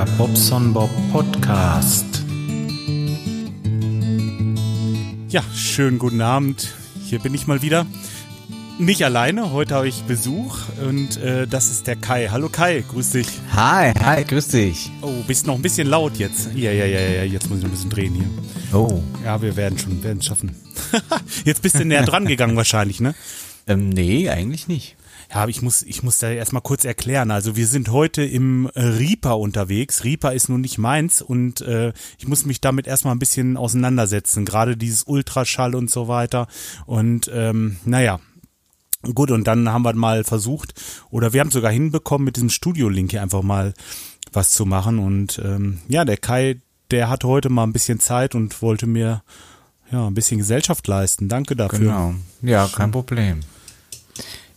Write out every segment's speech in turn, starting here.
Der Bobson Bob Podcast. Ja, schönen guten Abend. Hier bin ich mal wieder. Nicht alleine, heute habe ich Besuch und äh, das ist der Kai. Hallo Kai, grüß dich. Hi, hi, grüß dich. Oh, bist noch ein bisschen laut jetzt. Ja, ja, ja, ja, jetzt muss ich noch ein bisschen drehen hier. Oh. Ja, wir werden schon, werden es schaffen. jetzt bist du näher dran gegangen wahrscheinlich, ne? Ähm, nee, eigentlich nicht. Ja, ich muss, ich muss da erstmal kurz erklären. Also wir sind heute im äh, Reaper unterwegs. Reaper ist nun nicht meins und äh, ich muss mich damit erstmal ein bisschen auseinandersetzen. Gerade dieses Ultraschall und so weiter. Und ähm, naja, Gut, und dann haben wir mal versucht, oder wir haben sogar hinbekommen, mit diesem Studio-Link hier einfach mal was zu machen. Und ähm, ja, der Kai, der hatte heute mal ein bisschen Zeit und wollte mir ja ein bisschen Gesellschaft leisten. Danke dafür. Genau. Ja, kein Problem.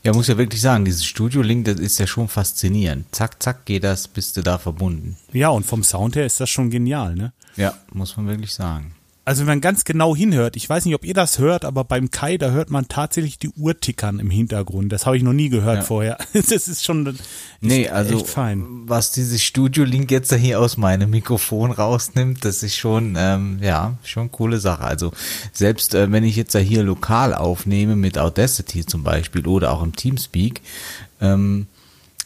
Ja, muss ja wirklich sagen, dieses Studio-Link, das ist ja schon faszinierend. Zack, zack, geht das, bist du da verbunden. Ja, und vom Sound her ist das schon genial, ne? Ja, muss man wirklich sagen. Also wenn man ganz genau hinhört, ich weiß nicht, ob ihr das hört, aber beim Kai, da hört man tatsächlich die Uhr tickern im Hintergrund. Das habe ich noch nie gehört Ja. vorher. Das ist schon ist Nee, also echt fein. was dieses Studio-Link jetzt da hier aus meinem Mikrofon rausnimmt, das ist schon, ähm, ja, schon coole Sache. Also selbst äh, wenn ich jetzt da hier lokal aufnehme mit Audacity zum Beispiel oder auch im Teamspeak, ähm,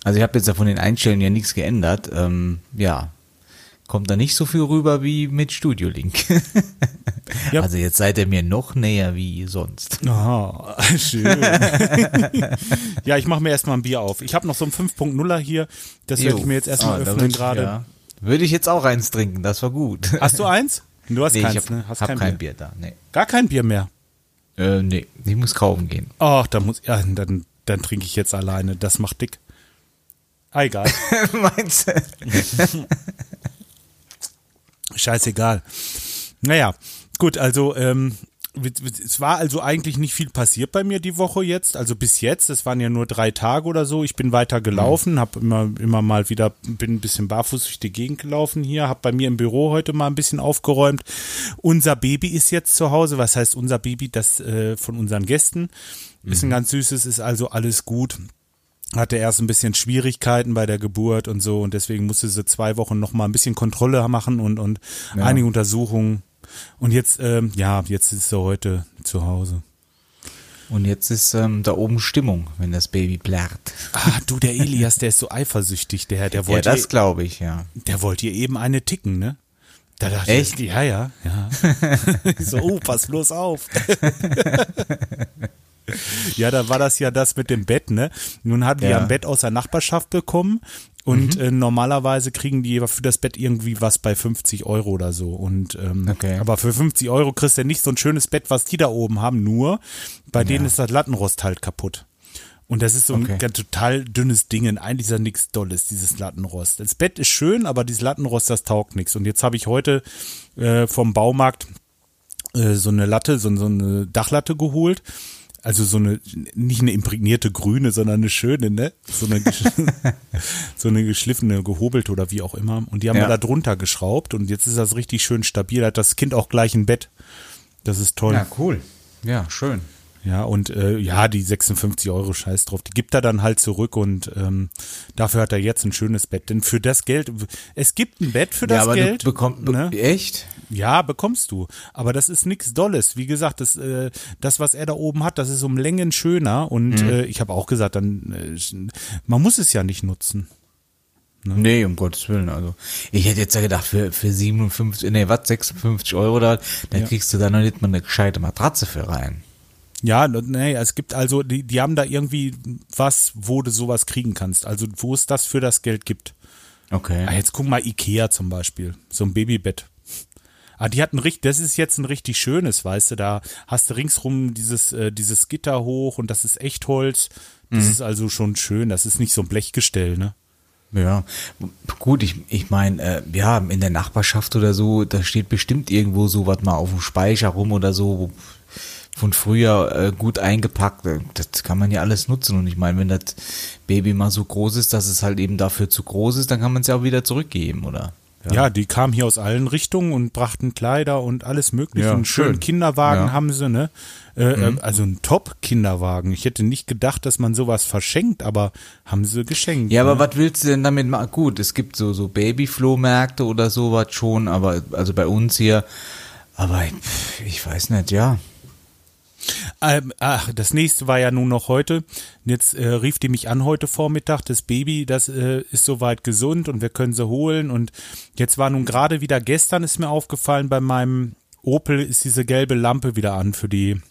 also ich habe jetzt ja von den Einstellungen ja nichts geändert, ähm, ja, kommt da nicht so viel rüber wie mit Studio Link. Ja. Also jetzt seid ihr mir noch näher wie sonst. Aha, schön. ja, ich mache mir erstmal ein Bier auf. Ich habe noch so ein 5.0er hier. Das werde ich mir jetzt erstmal da öffnen gerade. ja. Würde ich jetzt auch eins trinken, das war gut. Hast du eins? Du hast nee, keins, ich hab, ne? Hast hab kein, kein, Bier. Bier. da. Nee. Gar kein Bier mehr. Äh, nee, ich muss kaufen gehen. Ach, da muss, ja, dann, dann trinke ich jetzt alleine. Das macht dick. Ah, egal. Meinst du? Scheißegal. Naja, gut, also ähm, es war also eigentlich nicht viel passiert bei mir die Woche jetzt, also bis jetzt, es waren ja nur drei Tage oder so. Ich bin weiter gelaufen, habe immer immer mal wieder bin ein bisschen barfuß durch die Gegend gelaufen hier, habe bei mir im Büro heute mal ein bisschen aufgeräumt. Unser Baby ist jetzt zu Hause, was heißt unser Baby? Das äh, von unseren Gästen ist ein ganz süßes, ist also alles gut hatte erst ein bisschen Schwierigkeiten bei der Geburt und so und deswegen musste sie zwei Wochen noch mal ein bisschen Kontrolle machen und und Ja. einige Untersuchungen und jetzt ähm, ja jetzt ist sie heute zu Hause. Und jetzt ist ähm, da oben Stimmung, wenn das Baby plärrt. Ah du der Elias der ist so eifersüchtig der der Ja, wollte das glaube ich, ja. der wollte ihr eben eine ticken ne. Da dachte Echt? ich, ja ja ja. So oh pass bloß auf. Ja, da war das ja das mit dem Bett, ne? Nun haben die Ja. ein Bett aus der Nachbarschaft bekommen und Mhm. äh, normalerweise kriegen die für das Bett irgendwie was bei 50 Euro oder so. Und ähm, Okay. aber für 50 Euro kriegst du nicht so ein schönes Bett, was die da oben haben, nur bei denen ist das Lattenrost halt kaputt. Und das ist so ein Okay. ganz total dünnes Ding. Und Eigentlich ist ja nichts Dolles, dieses Lattenrost. Das Bett ist schön, aber dieses Lattenrost, das taugt nichts. Und jetzt habe ich heute äh, vom Baumarkt äh, so eine Latte, so, so eine Dachlatte geholt. Also so eine, nicht eine imprägnierte grüne, sondern eine schöne, ne? So eine, so eine geschliffene, gehobelte oder wie auch immer. Und die haben Ja. wir da drunter geschraubt und jetzt ist das richtig schön stabil. Da hat das Kind auch gleich ein Bett. Das ist toll. Ja, cool. Ja, schön. Ja, und äh, ja, die 56 Euro Scheiß drauf, die gibt er dann halt zurück und ähm, dafür hat er jetzt ein schönes Bett. Denn für das Geld, es gibt ein Bett für das ja, aber Geld. du bekommst, be ne? echt? Ja, bekommst du. Aber das ist nichts Dolles. Wie gesagt, das, äh, das, was er da oben hat, das ist um Längen schöner. Und Mhm. äh, ich habe auch gesagt, dann äh, man muss es ja nicht nutzen. Nee, um Gottes Willen, also. Ich hätte jetzt ja gedacht, für, für 57, nee, was, 56 Euro da, da kriegst du da noch nicht mal eine gescheite Matratze für rein. Ja, nee, es gibt also, die, die haben da irgendwie was, wo du sowas kriegen kannst. Also wo es das für das Geld gibt. Okay. Ah, jetzt guck mal Ikea zum Beispiel, so ein Babybett. Ah, die hatten richtig, das ist jetzt ein richtig schönes, weißt du, da hast du ringsrum dieses, äh, dieses Gitter hoch und das ist Echtholz. Das ist also schon schön, das ist nicht so ein Blechgestell, ne? Ja, gut, ich, ich meine, äh, ja, in der Nachbarschaft oder so, da steht bestimmt irgendwo so was mal auf dem Speicher rum oder so, wo- von früher äh, gut eingepackt. Äh, Das kann man ja alles nutzen. Und ich meine, wenn das Baby mal so groß ist, dass es halt eben dafür zu groß ist, dann kann man es ja auch wieder zurückgeben, oder? Ja. die kamen hier aus allen Richtungen und brachten Kleider und alles mögliche. Ja, einen schönen schön. Kinderwagen Ja. haben sie, ne? Äh, äh, Also ein Top-Kinderwagen. Ich hätte nicht gedacht, dass man sowas verschenkt, aber haben sie geschenkt. Ja, aber ne? was willst du denn damit machen? Gut, es gibt so, so Babyflohmärkte oder sowas schon, aber also bei uns hier, aber pff, ich weiß nicht, ja. Ähm, ach, das nächste war ja nun noch heute. Jetzt äh, rief die mich an heute Vormittag. Das Baby, das äh, ist soweit gesund und wir können sie holen. Und jetzt war nun gerade wieder gestern ist mir aufgefallen, bei meinem Opel ist diese gelbe Lampe wieder an für die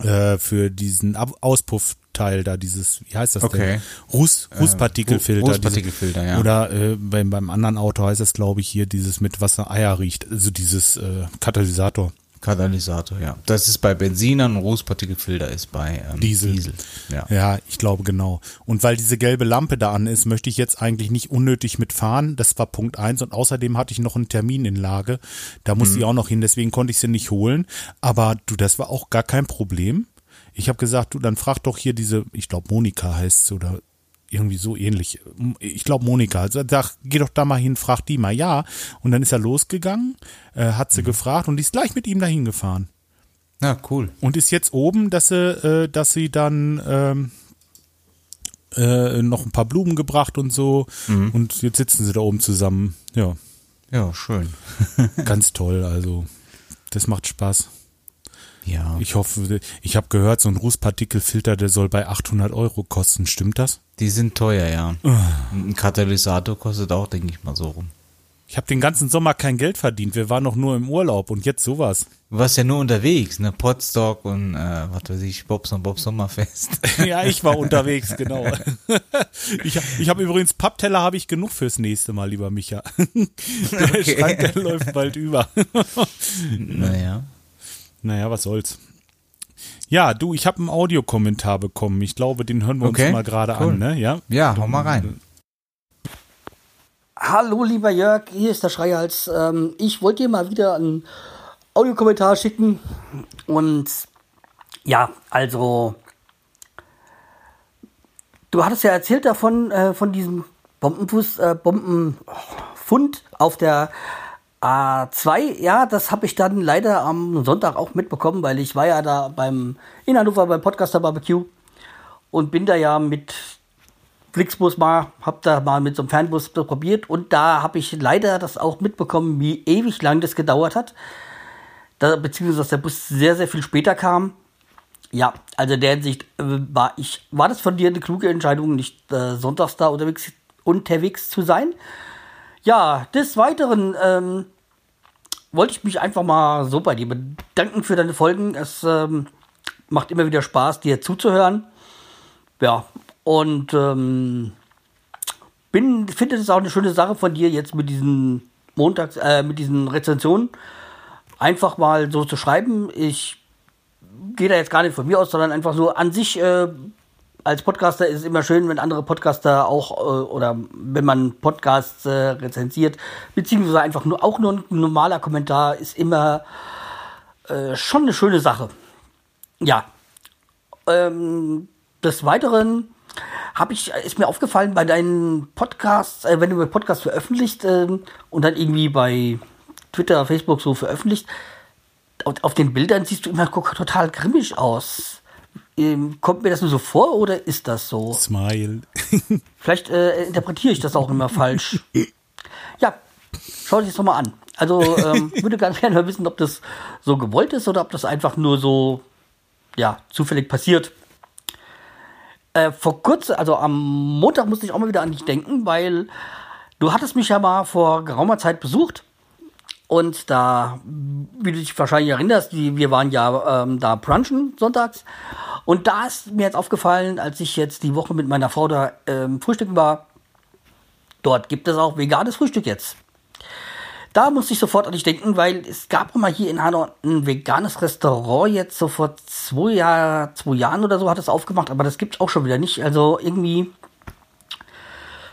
äh, für diesen Auspuffteil da, dieses, wie heißt das Okay. denn? Ruß, Rußpartikelfilter. Ru- Rußpartikelfilter, diese, ja. Oder äh, beim, beim anderen Auto heißt das, glaube ich, hier dieses mit Wasser Eier riecht. Also dieses äh, Katalysator. Katalysator, ja. Das ist bei Benzinern und Rußpartikelfilter ist bei ähm, Diesel. Diesel. Ja. Ja, ich glaube genau. Und weil diese gelbe Lampe da an ist, möchte ich jetzt eigentlich nicht unnötig mitfahren. Das war Punkt eins. Und außerdem hatte ich noch einen Termin in Lage. Da musste ich auch noch hin, deswegen konnte ich sie nicht holen. Aber du, das war auch gar kein Problem. Ich habe gesagt, du, dann frag doch hier diese, ich glaube Monika heißt sie oder irgendwie so ähnlich. Ich glaube Monika. Also sag, geh doch da mal hin, frag die mal. Ja. Und dann ist er losgegangen, äh, hat sie gefragt und die ist gleich mit ihm dahin gefahren. Ja, cool. Und ist jetzt oben, dass sie, äh, dass sie dann ähm, äh, noch ein paar Blumen gebracht und so. Und jetzt sitzen sie da oben zusammen. Ja, Ja, schön. ganz toll. Also, das macht Spaß. Ja. Ich hoffe, ich habe gehört, so ein Rußpartikelfilter, der soll bei 800 Euro kosten. Stimmt das? Die sind teuer, ja. Ah. Ein Katalysator kostet auch, denke ich mal, so rum. Ich habe den ganzen Sommer kein Geld verdient. Wir waren noch nur im Urlaub und jetzt sowas. Du warst ja nur unterwegs, ne? Potstock und äh, was weiß ich, Bobs und Bob Sommerfest. ja, ich war unterwegs, genau. Ich, hab- ich habe übrigens Pappteller habe ich genug fürs nächste Mal, lieber Micha. Der Schrank, der läuft bald über. naja. Naja, was soll's. Ja, du, ich habe einen Audiokommentar bekommen. Ich glaube, den hören wir Okay, uns mal gerade cool. an, ne? Ja. Ja, hau mal rein. Hallo lieber Jörg, hier ist der Schreihals. Ähm, ich wollte dir mal wieder einen Audiokommentar schicken. Und ja, also du hattest ja erzählt davon, äh, von diesem Bombenfuß, äh, Bombenfund auf der A2. Ja, das habe ich dann leider am Sonntag auch mitbekommen, weil ich war ja da beim in Hannover beim Podcaster Barbecue und bin da ja mit Flixbus mal, hab da mal mit so einem Fernbus probiert und da habe ich leider das auch mitbekommen, wie ewig lang das gedauert hat. Da, beziehungsweise, dass der Bus sehr, sehr viel später kam. Ja, also in der Hinsicht äh, war ich, war das von dir eine kluge Entscheidung, nicht äh, sonntags da unterwegs, unterwegs zu sein. Ja, des Weiteren ähm, wollte ich mich einfach mal so bei dir bedanken für deine Folgen. Es ähm, macht immer wieder Spaß, dir zuzuhören. Ja, und ähm, bin, finde es auch eine schöne Sache von dir jetzt mit diesen Montags, äh, mit diesen Rezensionen einfach mal so zu schreiben. Ich gehe da jetzt gar nicht von mir aus, sondern einfach so an sich äh, als Podcaster ist es immer schön, wenn andere Podcaster auch äh, oder wenn man Podcasts äh, rezensiert, beziehungsweise einfach nur auch nur ein normaler Kommentar ist immer äh, schon eine schöne Sache. Ja. Ähm, des Weiteren habe ich, ist mir aufgefallen bei deinen Podcasts, äh, wenn du einen Podcast veröffentlicht ähm, und dann irgendwie bei Twitter, Facebook so veröffentlicht, auf, auf den Bildern siehst du immer total grimmig aus. Ähm, kommt mir das nur so vor oder ist das so? Smile. Vielleicht äh, interpretiere ich das auch immer falsch. Ja, schau dich das doch mal an. Also ähm, würde ganz gerne mal wissen, ob das so gewollt ist oder ob das einfach nur so ja zufällig passiert. Äh, vor kurzem, also am Montag musste ich auch mal wieder an dich denken, weil du hattest mich ja mal vor geraumer Zeit besucht und da, wie du dich wahrscheinlich erinnerst, die, wir waren ja ähm, da brunchen sonntags. Und da ist mir jetzt aufgefallen, als ich jetzt die Woche mit meiner Frau da ähm, frühstücken war, dort gibt es auch veganes Frühstück jetzt. Da musste ich sofort an dich denken, weil es gab mal hier in Hanau ein veganes Restaurant jetzt so vor zwei, Jahr, zwei Jahren oder so hat es aufgemacht, aber das gibt es auch schon wieder nicht. Also irgendwie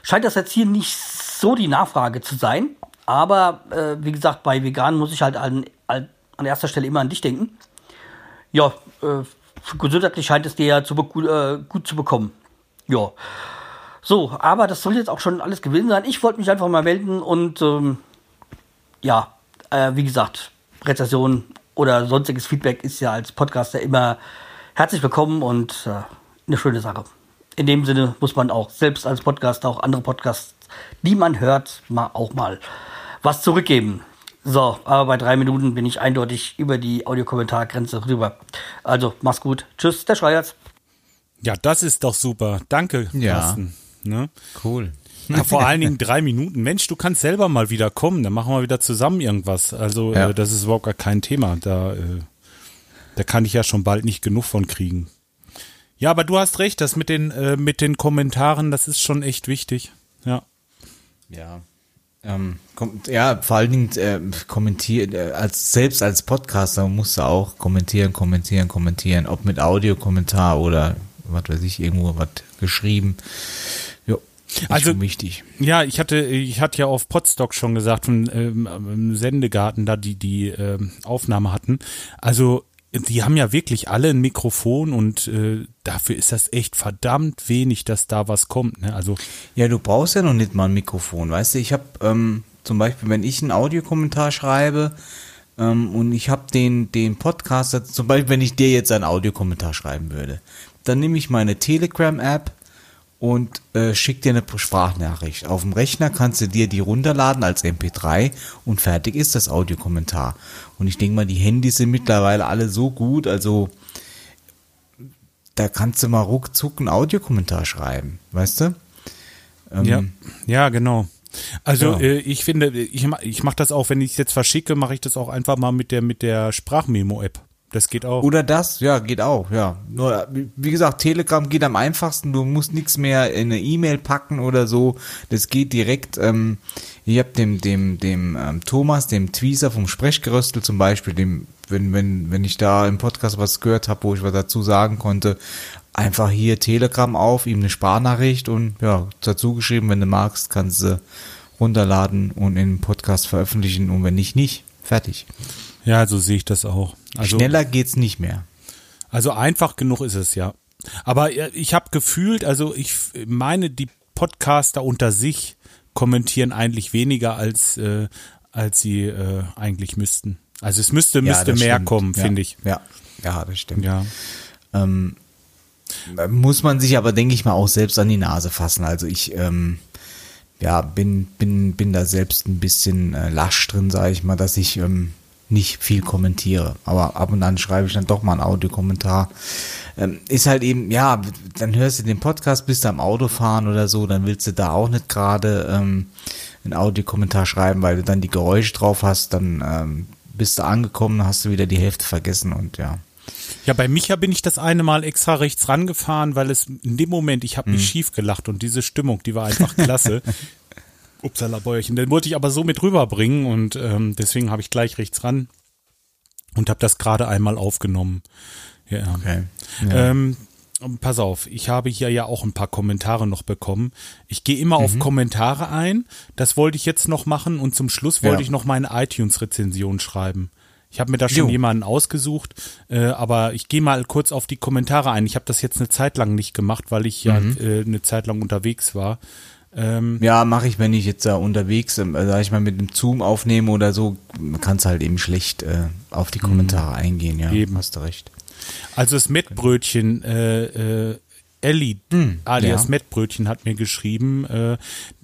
scheint das jetzt hier nicht so die Nachfrage zu sein. Aber äh, wie gesagt, bei Veganen muss ich halt an, an erster Stelle immer an dich denken. Ja, äh, gesundheitlich scheint es dir ja zu, äh, gut zu bekommen. Ja. So, aber das soll jetzt auch schon alles gewesen sein. Ich wollte mich einfach mal melden und ähm, ja, äh, wie gesagt, Rezession oder sonstiges Feedback ist ja als Podcaster immer herzlich willkommen und äh, eine schöne Sache. In dem Sinne muss man auch selbst als Podcaster auch andere Podcasts, die man hört, mal auch mal was zurückgeben. So, aber bei drei Minuten bin ich eindeutig über die Audiokommentargrenze rüber. Also, mach's gut. Tschüss, der Schreierz. Ja, das ist doch super. Danke, Ja. Carsten. Ne? Cool. Ja, vor allen Dingen drei Minuten. Mensch, du kannst selber mal wieder kommen. Dann machen wir wieder zusammen irgendwas. Also, Ja. äh, das ist überhaupt gar kein Thema. Da, äh, da kann ich ja schon bald nicht genug von kriegen. Ja, aber du hast recht, das mit den, äh, mit den Kommentaren, das ist schon echt wichtig. Ja. Ja. Ähm, kommt, ja, vor allen Dingen äh, kommentieren, äh, als selbst als Podcaster musst du auch kommentieren, kommentieren, kommentieren, ob mit Audiokommentar oder was weiß ich, irgendwo was geschrieben. Ja, ist Also- wichtig. Ja, ich hatte, ich hatte ja auf Podstock schon gesagt, von, ähm, im Sendegarten da die, die ähm, Aufnahme hatten. Also, die haben ja wirklich alle ein Mikrofon und äh, dafür ist das echt verdammt wenig, dass da was kommt. Ne? Also, Ja, du brauchst ja noch nicht mal ein Mikrofon, weißt du? Ich habe ähm, zum Beispiel, wenn ich einen Audiokommentar schreibe ähm, und ich habe den, den Podcaster, zum Beispiel, wenn ich dir jetzt einen Audiokommentar schreiben würde, dann nehme ich meine Telegram-App und äh, schick dir eine Sprachnachricht. Auf dem Rechner kannst du dir die runterladen als MP3 und fertig ist das Audiokommentar. Und ich denke mal, die Handys sind mittlerweile alle so gut, also da kannst du mal ruckzuck einen Audiokommentar schreiben, weißt du? Ähm, ja, ja, genau. Also Ja. äh, ich finde, ich, ich mache das auch, wenn ich es jetzt verschicke, mache ich das auch einfach mal mit der mit der Sprachmemo-App. Das geht auch. Oder das, ja, geht auch, ja. Nur, wie- gesagt, Telegram geht am einfachsten, du musst nichts mehr in eine E-Mail packen oder so. Das geht direkt, ähm, ich hab dem, dem, dem ähm, Thomas, dem Tweezer vom Sprechgeröstel zum Beispiel, dem, wenn, wenn, wenn ich da im Podcast was gehört habe, wo ich was dazu sagen konnte, einfach hier Telegram auf, ihm eine Sparnachricht und ja, dazu geschrieben, wenn du magst, kannst du runterladen und in den Podcast veröffentlichen und wenn nicht, nicht. Fertig. Ja, so sehe ich das auch. Also, Schneller geht's nicht mehr. Also einfach genug ist es ja. Aber äh, ich habe gefühlt, also ich meine, die Podcaster unter sich kommentieren eigentlich weniger als äh, als sie äh, eigentlich müssten. Also es müsste müsste das mehr stimmt. kommen, ja. finde ich. Ja, ja, das stimmt. Ja. Ähm, muss man sich aber, denke ich mal, auch selbst an die Nase fassen. Also ich, ähm, ja, bin, bin, bin da selbst ein bisschen äh, lasch drin, sage ich mal, dass ich ähm, nicht viel kommentiere. Aber ab und an schreibe ich dann doch mal einen Audiokommentar. Ähm, ist halt eben, ja, dann hörst du den Podcast, bist du am Autofahren oder so, dann willst du da auch nicht gerade ähm, einen Audiokommentar schreiben, weil du dann die Geräusche drauf hast, dann ähm, bist du angekommen, hast du wieder die Hälfte vergessen und ja. Ja, bei Micha bin ich das eine Mal extra rechts rangefahren, weil es in dem Moment, ich habe Mhm. mich schief gelacht und diese Stimmung, die war einfach klasse. Upsala Bäuerchen. Den wollte ich aber so mit rüberbringen und ähm, deswegen habe ich gleich rechts ran und habe das gerade einmal aufgenommen. Ja. Okay. Ähm, pass auf, ich habe hier ja auch ein paar Kommentare noch bekommen. Ich gehe immer Mhm. auf Kommentare ein. Das wollte ich jetzt noch machen und zum Schluss wollte Ja. ich noch meine iTunes-Rezension schreiben. Ich habe mir da schon Jo. jemanden ausgesucht, äh, aber ich gehe mal kurz auf die Kommentare ein. Ich habe das jetzt eine Zeit lang nicht gemacht, weil ich ja Mhm. äh, eine Zeit lang unterwegs war. Ähm, Ja, mache ich, wenn ich jetzt da unterwegs, ähm, sag ich mal, mit dem Zoom aufnehme oder so, kannst halt eben schlecht äh, auf die Kommentare eingehen, ja. Eben. Hast du recht. Also das Mettbrötchen, äh, äh, Ellie alias Hm, ja. Mettbrötchen hat mir geschrieben, äh,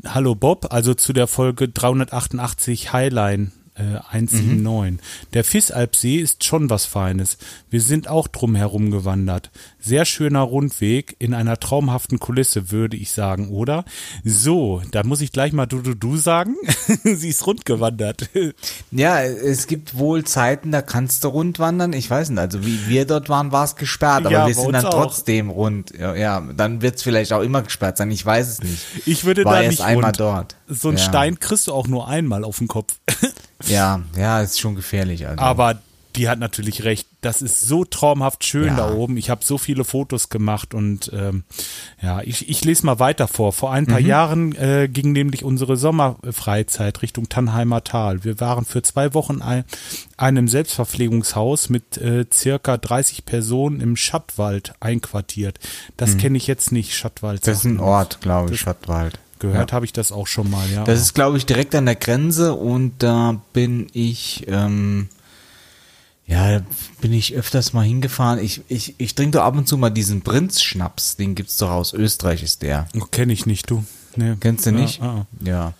Hallo Bob, also zu der Folge 388 Highline äh, 179. Mhm. Der Fissalpsee ist schon was Feines. Wir sind auch drum herum gewandert. Sehr schöner Rundweg in einer traumhaften Kulisse, würde ich sagen, oder? So, da muss ich gleich mal du du du sagen. Sie ist rund gewandert. Ja, es gibt wohl Zeiten, da kannst du rund wandern. Ich weiß nicht, also wie wir dort waren, war es gesperrt, aber Ja, wir sind dann auch. trotzdem rund. Ja, ja dann wird es vielleicht auch immer gesperrt sein, ich weiß es nicht. Ich würde war da nicht einmal rund. dort. So ein ja. Stein kriegst du auch nur einmal auf den Kopf. Ja, ja, ist schon gefährlich. Also. Aber die hat natürlich recht. Das ist so traumhaft schön Ja. da oben. Ich habe so viele Fotos gemacht und ähm, ja, ich, ich lese mal weiter vor. Vor ein Mhm. paar Jahren äh, ging nämlich unsere Sommerfreizeit Richtung Tannheimer Tal. Wir waren für zwei Wochen ein, einem Selbstverpflegungshaus mit äh, circa 30 Personen im Schattwald einquartiert. Das kenne ich jetzt nicht, Schattwald. Mhm. Das ist ein. Ort, glaube ich, Schattwald. Gehört habe ich das auch schon mal, ja. Das ist, glaube ich, direkt an der Grenze und da bin ich, ähm, ja, bin ich öfters mal hingefahren. Ich, ich, ich trinke doch ab und zu mal diesen Prinz-Schnaps, den gibt's doch aus Österreich, ist der. Oh, Kenne ich nicht, du. Nee. Kennst du Ja, nicht? ah, ah. Ja.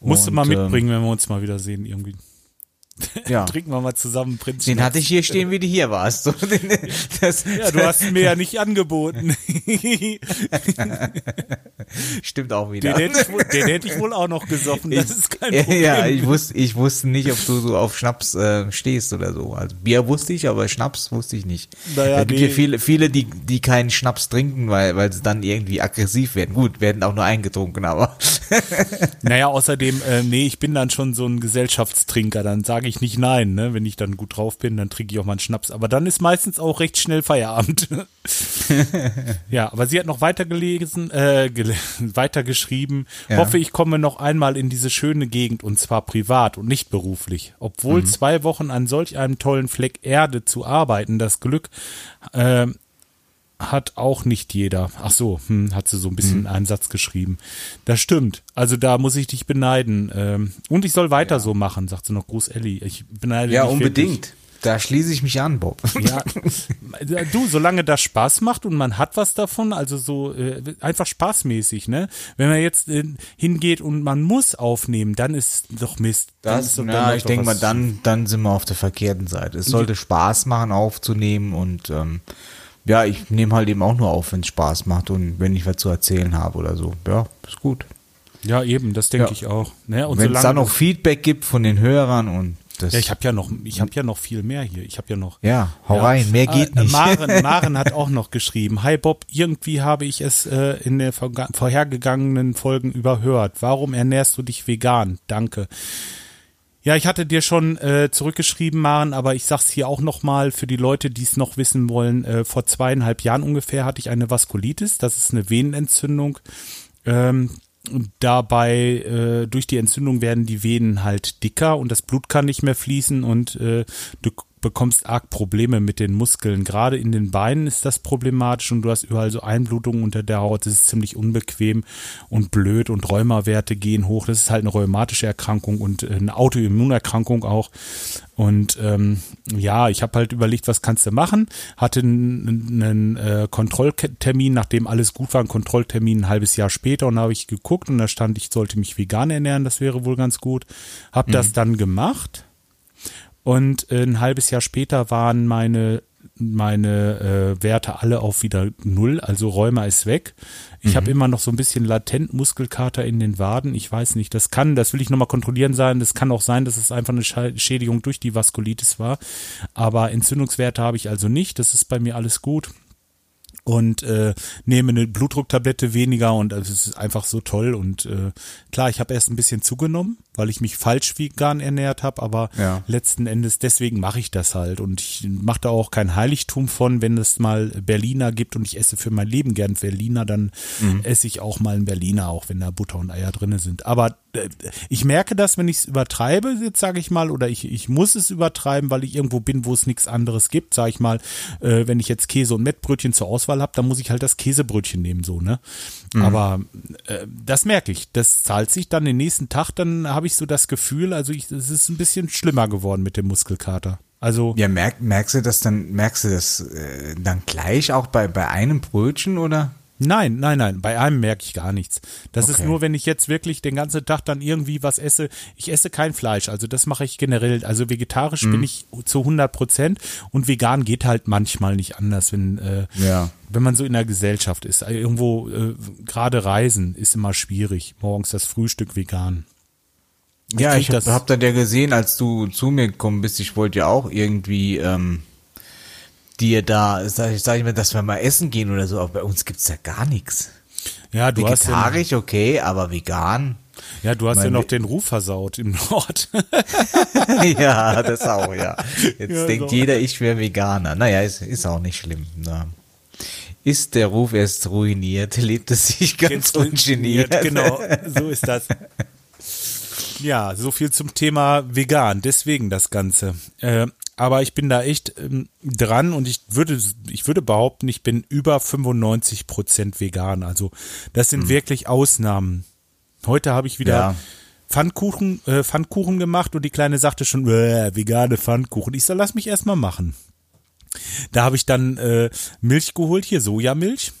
Musst du mal ähm, mitbringen, wenn wir uns mal wieder sehen irgendwie. Ja. Trinken wir mal zusammen Prinz. Den hatte ich hier stehen, wie du hier warst. So, den- das, Ja, du hast ihn mir ja nicht angeboten. stimmt auch Den wieder. hätte, ich den hätte ich wohl auch noch gesoffen. Das ist kein Problem. Ja, ich wusste, ich wusste nicht, ob du so auf Schnaps äh, stehst oder so. Also Bier wusste ich, aber Schnaps wusste ich nicht. Naja, es gibt nee. ja viele, viele, die, die keinen Schnaps trinken, weil, weil sie dann irgendwie aggressiv werden. Gut, werden auch nur eingetrunken, aber Naja, außerdem, äh, nee, ich bin dann schon so ein Gesellschaftstrinker. Dann sage ich nicht nein, ne? Wenn ich dann gut drauf bin, dann trinke ich auch mal einen Schnaps. Aber dann ist meistens auch recht schnell Feierabend. ja, aber sie hat noch weitergelesen, äh, weitergeschrieben. Ja. Hoffe, ich komme noch einmal in diese schöne Gegend und zwar privat und nicht beruflich. Obwohl Mhm. zwei Wochen an solch einem tollen Fleck Erde zu arbeiten, das Glück, äh, hat auch nicht jeder. Ach so, hm, hat sie so ein bisschen Mhm. einen Satz geschrieben. Das stimmt. Also da muss ich dich beneiden. Ähm, und ich soll weiter so machen, sagt sie noch. Gruß Elli. Ich beneide ja, dich unbedingt. Da schließe ich mich an, Bob. Wirklich. Ja, du, solange das Spaß macht und man hat was davon, also so äh, einfach spaßmäßig, ne? Wenn man jetzt äh, hingeht und man muss aufnehmen, dann ist doch Mist. Dann Das, dann na, ich denke mal, dann, dann sind wir auf der verkehrten Seite. Es sollte Spaß machen, aufzunehmen und ähm, ja, ich nehme halt eben auch nur auf, wenn es Spaß macht und wenn ich was zu erzählen habe oder so. Ja, ist gut. Ja, eben, das denke Ja. ich auch. Ne? Und wenn es dann noch Feedback gibt von den Hörern und das. ja, ich habe ja noch, ich habe ja noch viel mehr hier. Ich habe ja noch. ja, hau rein, mehr geht Äh, nicht. Maren, Maren hat auch noch geschrieben. Hi Bob, irgendwie habe ich es äh, in den vorhergegangenen Folgen überhört. Warum ernährst du dich vegan? Danke. Ja, ich hatte dir schon äh, zurückgeschrieben, Maren, aber ich sag's hier auch nochmal für die Leute, die es noch wissen wollen. Äh, vor zweieinhalb Jahren ungefähr hatte ich eine Vaskulitis. Das ist eine Venenentzündung. Ähm, dabei, äh, durch die Entzündung werden die Venen halt dicker und das Blut kann nicht mehr fließen und äh, du bekommst arg Probleme mit den Muskeln. Gerade in den Beinen ist das problematisch und du hast überall so Einblutungen unter der Haut. Das ist ziemlich unbequem und blöd und Rheumawerte gehen hoch. Das ist halt eine rheumatische Erkrankung und eine Autoimmunerkrankung auch. Und ähm, ja, ich habe halt überlegt, was kannst du machen? Hatte einen, einen äh, Kontrolltermin, nachdem alles gut war, einen Kontrolltermin ein halbes Jahr später und habe ich geguckt und da stand, ich sollte mich vegan ernähren, das wäre wohl ganz gut. Hab das dann gemacht und äh, ein halbes Jahr später waren meine meine äh, Werte alle auf wieder null, also Rheuma ist weg. Ich habe immer noch so ein bisschen latent Muskelkater in den Waden. Ich weiß nicht, das kann, das will ich nochmal kontrollieren sein. Das kann auch sein, dass es einfach eine Schädigung durch die Vaskulitis war. Aber Entzündungswerte habe ich also nicht. Das ist bei mir alles gut und äh, nehme eine Blutdrucktablette weniger und es ist einfach so toll und äh, klar, ich habe erst ein bisschen zugenommen, weil ich mich falsch vegan ernährt habe, aber Ja. letzten Endes deswegen mache ich das halt und ich mache da auch kein Heiligtum von, wenn es mal Berliner gibt und ich esse für mein Leben gern Berliner, dann esse ich auch mal einen Berliner, auch wenn da Butter und Eier drinne sind. Aber ich merke das, wenn ich es übertreibe, jetzt sage ich mal, oder ich, ich muss es übertreiben, weil ich irgendwo bin, wo es nichts anderes gibt, sage ich mal, äh, wenn ich jetzt Käse und Mettbrötchen zur Auswahl habe, dann muss ich halt das Käsebrötchen nehmen, so, ne? Aber äh, das merke ich, das zahlt sich dann den nächsten Tag, dann habe ich so das Gefühl, also ich, es ist ein bisschen schlimmer geworden mit dem Muskelkater. Also Ja, merk, merkst du das dann, merkst du das äh, dann gleich auch bei, bei einem Brötchen oder? Nein, nein, nein, bei einem merke ich gar nichts. Das ist Okay. nur, wenn ich jetzt wirklich den ganzen Tag dann irgendwie was esse. Ich esse kein Fleisch, also das mache ich generell. Also vegetarisch Mhm. bin ich zu 100 Prozent und vegan geht halt manchmal nicht anders, wenn, äh, Ja. wenn man so in der Gesellschaft ist. Also Irgendwo, äh, gerade reisen ist immer schwierig. Morgens das Frühstück vegan. Ja, krieg ich hab, das- hab dann ja gesehen, als du zu mir gekommen bist, ich wollte ja auch irgendwie ähm, dir da, sag ich, sag ich mal, dass wir mal essen gehen oder so, aber bei uns gibt's ja gar nichts. Ja, du hast ja, Vegetarisch, okay, aber vegan. Ja, du hast ja noch den Ruf versaut im Nord. ja, das auch, ja. Jetzt Ja, denkt so. jeder, ich wäre Veganer. Naja, ist, ist auch nicht schlimm. Na. Ist der Ruf erst ruiniert, lebt es sich ganz ungeniert. Genau, so ist das. Ja, so viel zum Thema vegan, deswegen das Ganze. Äh, aber ich bin da echt ähm, dran und ich würde, ich würde behaupten, ich bin über 95 Prozent vegan. Also das sind wirklich Ausnahmen. Heute habe ich wieder Ja. Pfannkuchen, äh, Pfannkuchen gemacht und die Kleine sagte schon, vegane Pfannkuchen. Ich soll, lass mich erstmal machen. Da habe ich dann äh, Milch geholt, hier Sojamilch.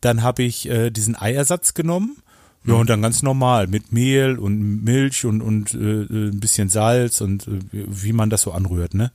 Dann habe ich äh, diesen Eiersatz genommen. Ja, und dann ganz normal mit Mehl und Milch und, und äh, äh, ein bisschen Salz und äh, wie man das so anrührt, ne?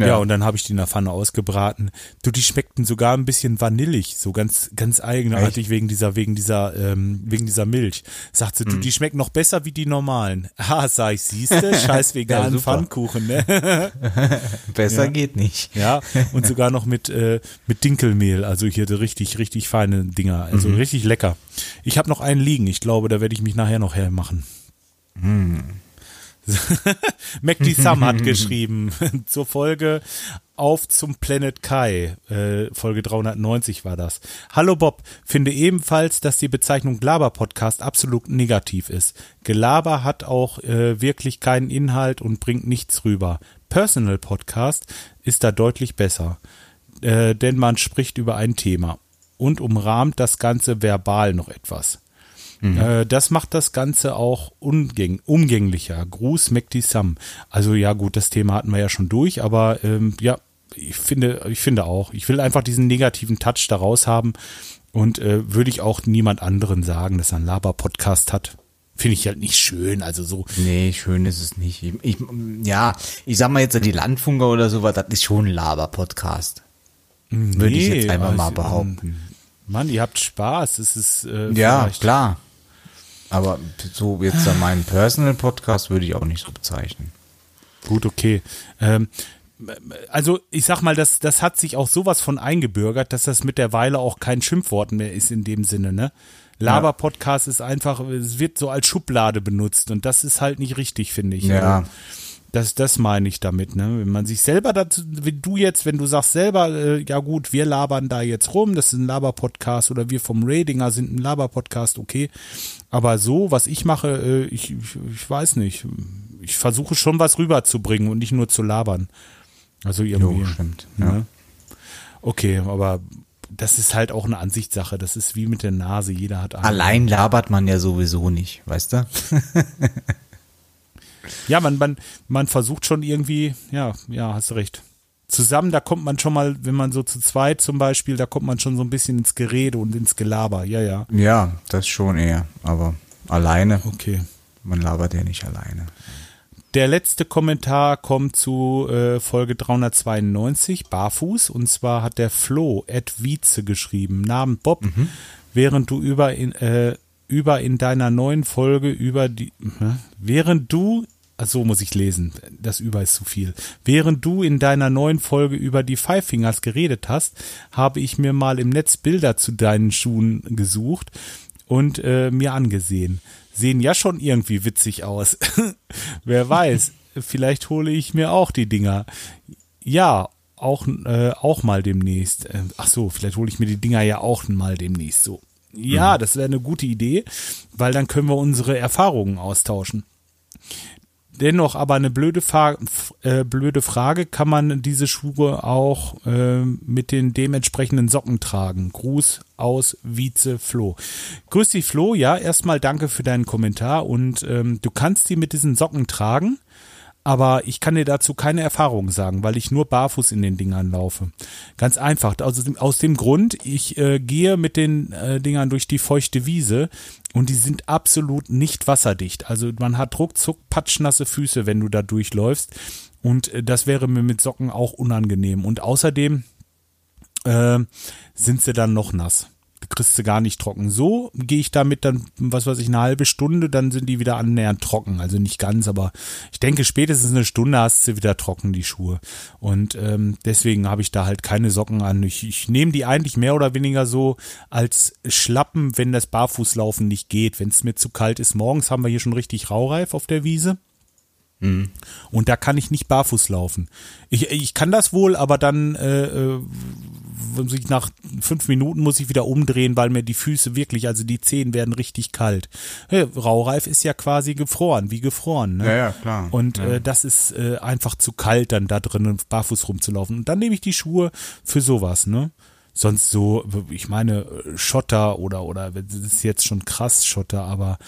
Ja, Ja. und dann habe ich die in der Pfanne ausgebraten. Du, die schmeckten sogar ein bisschen vanillig, so ganz, ganz eigenartig wegen dieser, wegen dieser, ähm, wegen dieser Milch. Sagt sie, du, Hm. die schmecken noch besser wie die normalen. Ah, sag ich, siehste, scheiß veganen super. Pfannkuchen, ne? Besser Ja. geht nicht. Ja, und sogar noch mit, äh, mit Dinkelmehl. Also hier richtig, richtig feine Dinger. Also richtig lecker. Ich habe noch einen liegen. Ich glaube, da werde ich mich nachher noch hermachen. Macdi Sam hat geschrieben zur Folge auf zum Planet Kai, äh, Folge 390 war das. Hallo Bob, finde ebenfalls, dass die Bezeichnung Gelaber-Podcast absolut negativ ist. Gelaber hat auch äh, wirklich keinen Inhalt und bringt nichts rüber. Personal Podcast ist da deutlich besser, äh, denn man spricht über ein Thema und umrahmt das Ganze verbal noch etwas. Äh, das macht das Ganze auch umgäng umgänglicher. Gruß Mekti Sam. Also ja gut, das Thema hatten wir ja schon durch, aber ähm, ja, ich finde, ich finde auch, ich will einfach diesen negativen Touch daraus haben und äh, würde ich auch niemand anderen sagen, dass er einen Laber-Podcast hat. Finde ich halt nicht schön, also so. Nee, schön ist es nicht. Ich, ich, ja, ich sag mal jetzt die Landfunker oder sowas, das ist schon ein Laber-Podcast. Würde ich jetzt einfach mal behaupten. Mann, ihr habt Spaß. Es ist äh, Ja, klar. Aber so jetzt meinen Personal-Podcast würde ich auch nicht so bezeichnen. Gut, okay. Ähm, also ich sag mal, das, das hat sich auch sowas von eingebürgert, dass das mit der Weile auch kein Schimpfwort mehr ist in dem Sinne, ne? Laber-Podcast ist einfach, es wird so als Schublade benutzt und das ist halt nicht richtig, finde ich. Ja. Also, Das, das meine ich damit, ne? Wenn man sich selber dazu, wenn du jetzt, wenn du sagst selber, äh, ja gut, wir labern da jetzt rum, das ist ein Laber-Podcast oder wir vom Radinger sind ein Laber-Podcast, okay. Aber so, was ich mache, äh, ich, ich, ich weiß nicht. Ich versuche schon was rüberzubringen und nicht nur zu labern. Also irgendwie. Jo, stimmt, Ne? Okay, aber das ist halt auch eine Ansichtssache. Das ist wie mit der Nase. Jeder hat eine. Allein labert man ja sowieso nicht, weißt du? Ja, man, man, man versucht schon irgendwie, ja, ja, hast du recht. Zusammen, da kommt man schon mal, wenn man so zu zweit zum Beispiel, da kommt man schon so ein bisschen ins Gerede und ins Gelaber. Ja, ja. Ja, das schon eher. Aber alleine, Okay. man labert ja nicht alleine. Der letzte Kommentar kommt zu äh, Folge 392, Barfuß. Und zwar hat der Flo Ed Wietze geschrieben. Namen Bob, während du über in, äh, über in deiner neuen Folge über die, während du, ach so muss ich lesen, das über ist zu viel. Während du in deiner neuen Folge über die Five Fingers geredet hast, habe ich mir mal im Netz Bilder zu deinen Schuhen gesucht und äh, mir angesehen. Sehen ja schon irgendwie witzig aus. Wer weiß, vielleicht hole ich mir auch die Dinger. Ja, auch, äh, auch mal demnächst. Äh, ach so, vielleicht hole ich mir die Dinger ja auch mal demnächst. So. Ja, das wäre eine gute Idee, weil dann können wir unsere Erfahrungen austauschen. Dennoch aber eine blöde, Fa äh, blöde Frage, kann man diese Schuhe auch äh, mit den dementsprechenden Socken tragen? Gruß aus Vize Flo. Grüß dich Flo, ja, erstmal danke für deinen Kommentar und ähm, du kannst die mit diesen Socken tragen, aber ich kann dir dazu keine Erfahrung sagen, weil ich nur barfuß in den Dingern laufe. Ganz einfach, aus, dem- aus dem Grund, ich äh, gehe mit den äh, Dingern durch die feuchte Wiese und die sind absolut nicht wasserdicht. Also man hat ruckzuck patschnasse Füße, wenn du da durchläufst und äh, das wäre mir mit Socken auch unangenehm. Und außerdem äh, sind sie dann noch nass. Kriegst du gar nicht trocken. So gehe ich damit dann, was weiß ich, eine halbe Stunde, dann sind die wieder annähernd trocken. Also nicht ganz, aber ich denke, spätestens eine Stunde hast du wieder trocken, die Schuhe. Und ähm, deswegen habe ich da halt keine Socken an. Ich, ich nehme die eigentlich mehr oder weniger so als Schlappen, wenn das Barfußlaufen nicht geht. Wenn es mir zu kalt ist, morgens haben wir hier schon richtig Raureif auf der Wiese. Mhm. Und da kann ich nicht barfuß laufen. Ich, ich kann das wohl, aber dann äh, äh, nach fünf Minuten muss ich wieder umdrehen, weil mir die Füße wirklich, also die Zehen werden richtig kalt. Hey, Raureif ist ja quasi gefroren, wie gefroren. Ne? Ja, ja, klar. Und ja. Äh, das ist äh, einfach zu kalt, dann da drinnen barfuß rumzulaufen. Und dann nehme ich die Schuhe für sowas, ne? Sonst so, ich meine, Schotter oder, oder, das ist jetzt schon krass Schotter, aber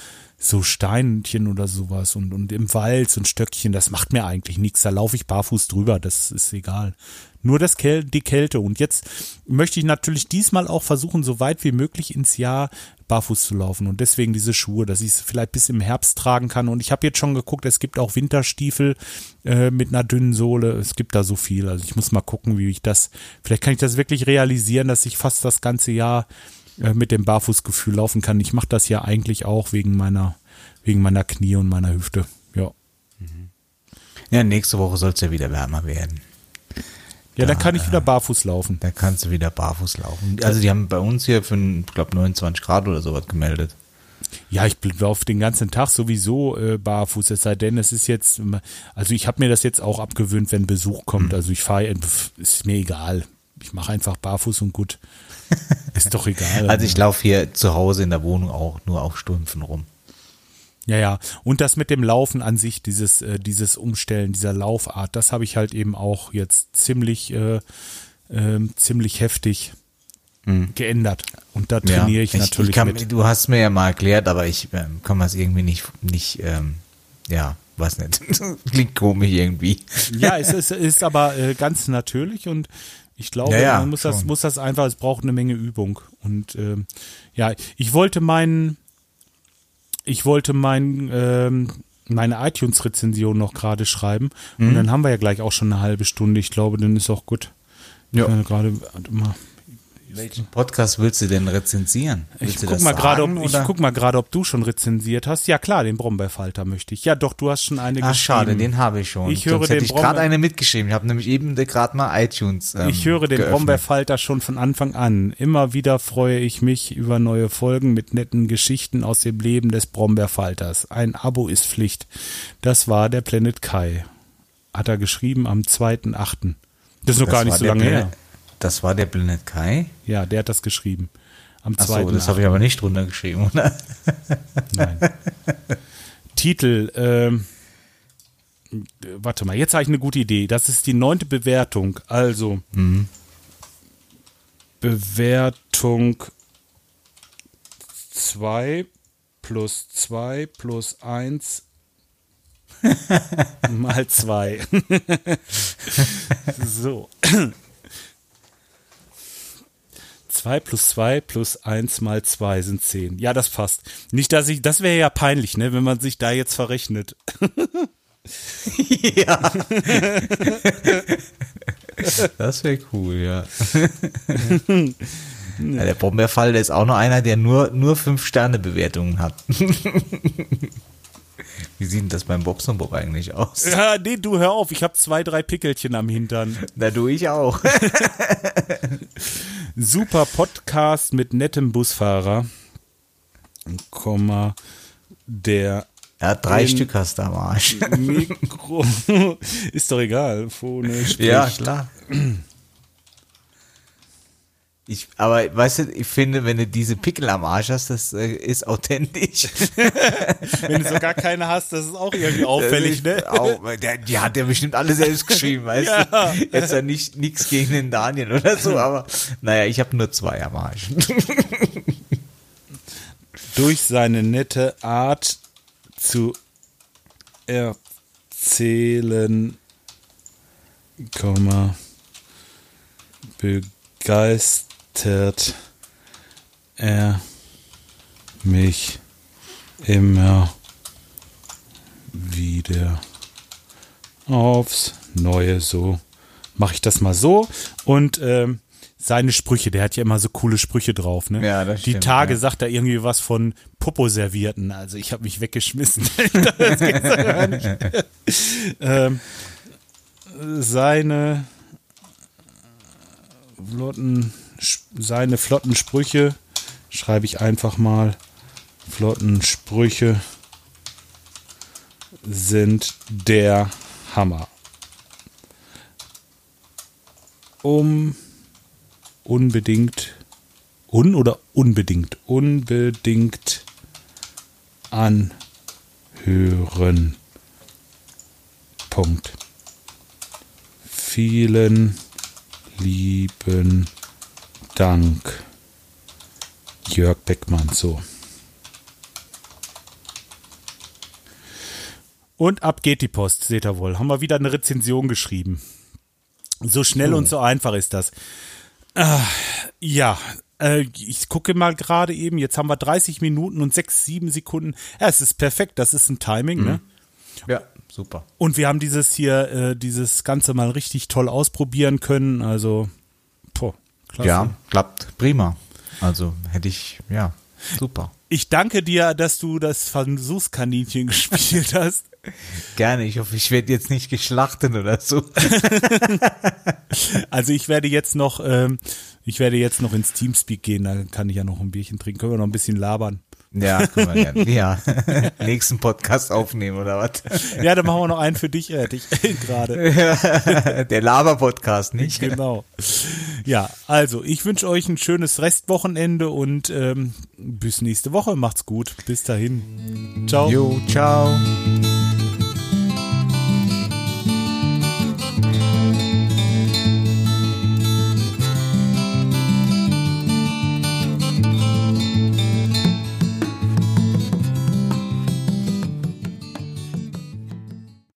so Steinchen oder sowas und, und im Wald so ein Stöckchen, das macht mir eigentlich nichts. Da laufe ich barfuß drüber, das ist egal. Nur das Käl die Kälte. Und jetzt möchte ich natürlich diesmal auch versuchen, so weit wie möglich ins Jahr barfuß zu laufen. Und deswegen diese Schuhe, dass ich es vielleicht bis im Herbst tragen kann. Und ich habe jetzt schon geguckt, es gibt auch Winterstiefel äh, mit einer dünnen Sohle. Es gibt da so viel. Also ich muss mal gucken, wie ich das, vielleicht kann ich das wirklich realisieren, dass ich fast das ganze Jahr äh, mit dem Barfußgefühl laufen kann. Ich mache das ja eigentlich auch wegen meiner, wegen meiner Knie und meiner Hüfte. Ja. Ja, nächste Woche soll es ja wieder wärmer werden. Ja, dann kann ich wieder barfuß laufen. Da kannst du wieder barfuß laufen. Also die haben bei uns hier für, ich glaube, 29 Grad oder sowas gemeldet. Ja, ich laufe den ganzen Tag sowieso äh, barfuß, es sei denn, es ist jetzt, also ich habe mir das jetzt auch abgewöhnt, wenn Besuch kommt. Mhm. Also ich fahre, ist mir egal. Ich mache einfach barfuß und gut. Ist doch egal. Also ich laufe hier zu Hause in der Wohnung auch nur auf Strümpfen rum. Ja, ja. Und das mit dem Laufen an sich, dieses, äh, dieses Umstellen, dieser Laufart, das habe ich halt eben auch jetzt ziemlich, äh, äh, ziemlich heftig geändert. Und da trainiere ich, natürlich ich kann, mit. Du hast mir ja mal erklärt, aber ich ähm, kann es irgendwie nicht, nicht ähm, ja, weiß nicht. Klingt komisch irgendwie. Ja, es ist, ist aber äh, ganz natürlich und ich glaube, Ja, ja, man muss das, muss das einfach, es braucht eine Menge Übung. Und ähm, ja, ich wollte meinen, ich wollte mein, ähm, meine iTunes-Rezension noch gerade schreiben. Mhm. Und dann haben wir ja gleich auch schon eine halbe Stunde. Ich glaube, dann ist auch gut. Ja. Gerade warte mal. Welchen Podcast willst du denn rezensieren? Ich Willst du guck mal gerade, ob ich guck mal gerade, ob du schon rezensiert hast. Ja klar, den Brombeerfalter möchte ich. Ja, doch, du hast schon eine Ach, geschrieben. schade, den habe ich schon. Ich höre Sonst hätte den ich gerade eine mitgeschrieben. Ich habe nämlich eben gerade mal iTunes. Ähm, Ich höre den geöffnet. Brombeerfalter schon von Anfang an. Immer wieder freue ich mich über neue Folgen mit netten Geschichten aus dem Leben des Brombeerfalters. Ein Abo ist Pflicht. Das war der Planet Kai. Hat er geschrieben am 2.8. Das ist noch Das gar nicht so lange Planet- her. Das war der Planet Kai. Ja, der hat das geschrieben. Am Achso, 2.8. das habe ich aber nicht drunter geschrieben, oder? Nein. Titel, ähm, warte mal, jetzt habe ich eine gute Idee. Das ist die neunte Bewertung. Also, Bewertung 2 plus 2 plus 1 mal 2. so. 2 plus 2 plus 1 mal 2 sind 10. Ja, das passt. Nicht, dass ich, das wäre ja peinlich, ne, wenn man sich da jetzt verrechnet. ja. das wäre cool, ja. ja. Der Brombeerfall, der ist auch noch einer, der nur, nur 5-Sterne-Bewertungen hat. Wie sieht denn das beim Bobson Bob eigentlich aus? Ja, nee, du hör auf, ich habe zwei, drei Pickelchen am Hintern. Na, du, ich auch. Super Podcast mit nettem Busfahrer. Komma, der Ja, drei Stück hast du am Arsch. Mikro. Ist doch egal. Phone spricht. Ja, klar. Ich, aber weißt du, ich finde, wenn du diese Pickel am Arsch hast, das äh, ist authentisch. Wenn du so gar keine hast, das ist auch irgendwie auffällig, ne? Auch, der, die hat ja bestimmt alle selbst geschrieben, weißt Ja. du? Jetzt ja nicht nichts gegen den Daniel oder so, aber naja, ich habe nur zwei am Arsch. Durch seine nette Art zu erzählen, Komma, begeistert er mich immer wieder aufs Neue. So mache ich das mal so und ähm, seine Sprüche, der hat ja immer so coole Sprüche drauf, ne? Ja, das Die stimmt, Tage ja. sagt er irgendwie was von Popo-Servierten, also ich habe mich weggeschmissen. ähm, seine flotten, seine flotten Sprüche schreibe ich einfach mal. Flotten Sprüche sind der Hammer. Um unbedingt, un oder unbedingt, unbedingt anhören. Punkt. Vielen lieben Dank. Jörg Beckmann, so. Und ab geht die Post, seht ihr wohl. Haben wir wieder eine Rezension geschrieben. So schnell und so einfach ist das. Ah, ja, äh, ich gucke mal gerade eben, jetzt haben wir 30 Minuten und 6, 7 Sekunden. Ja, es ist perfekt, das ist ein Timing, ne? Ja, super. Und wir haben dieses hier, äh, dieses Ganze mal richtig toll ausprobieren können. Also, klasse. Ja, klappt prima. Also hätte ich, ja, super. Ich danke dir, dass du das Versuchskaninchen gespielt hast. Gerne. Ich hoffe, ich werde jetzt nicht geschlachtet oder so. Also ich werde jetzt noch, ähm, ich werde jetzt noch ins Teamspeak gehen, dann kann ich ja noch ein Bierchen trinken, können wir noch ein bisschen labern. Ja, können wir gerne. Ja, nächsten Podcast aufnehmen oder was? Ja, dann machen wir noch einen für dich, äh, dich gerade. Der Laber-Podcast, nicht? Genau. Ja, also ich wünsche euch ein schönes Restwochenende und ähm, bis nächste Woche. Macht's gut. Bis dahin. Ciao. Jo, ciao.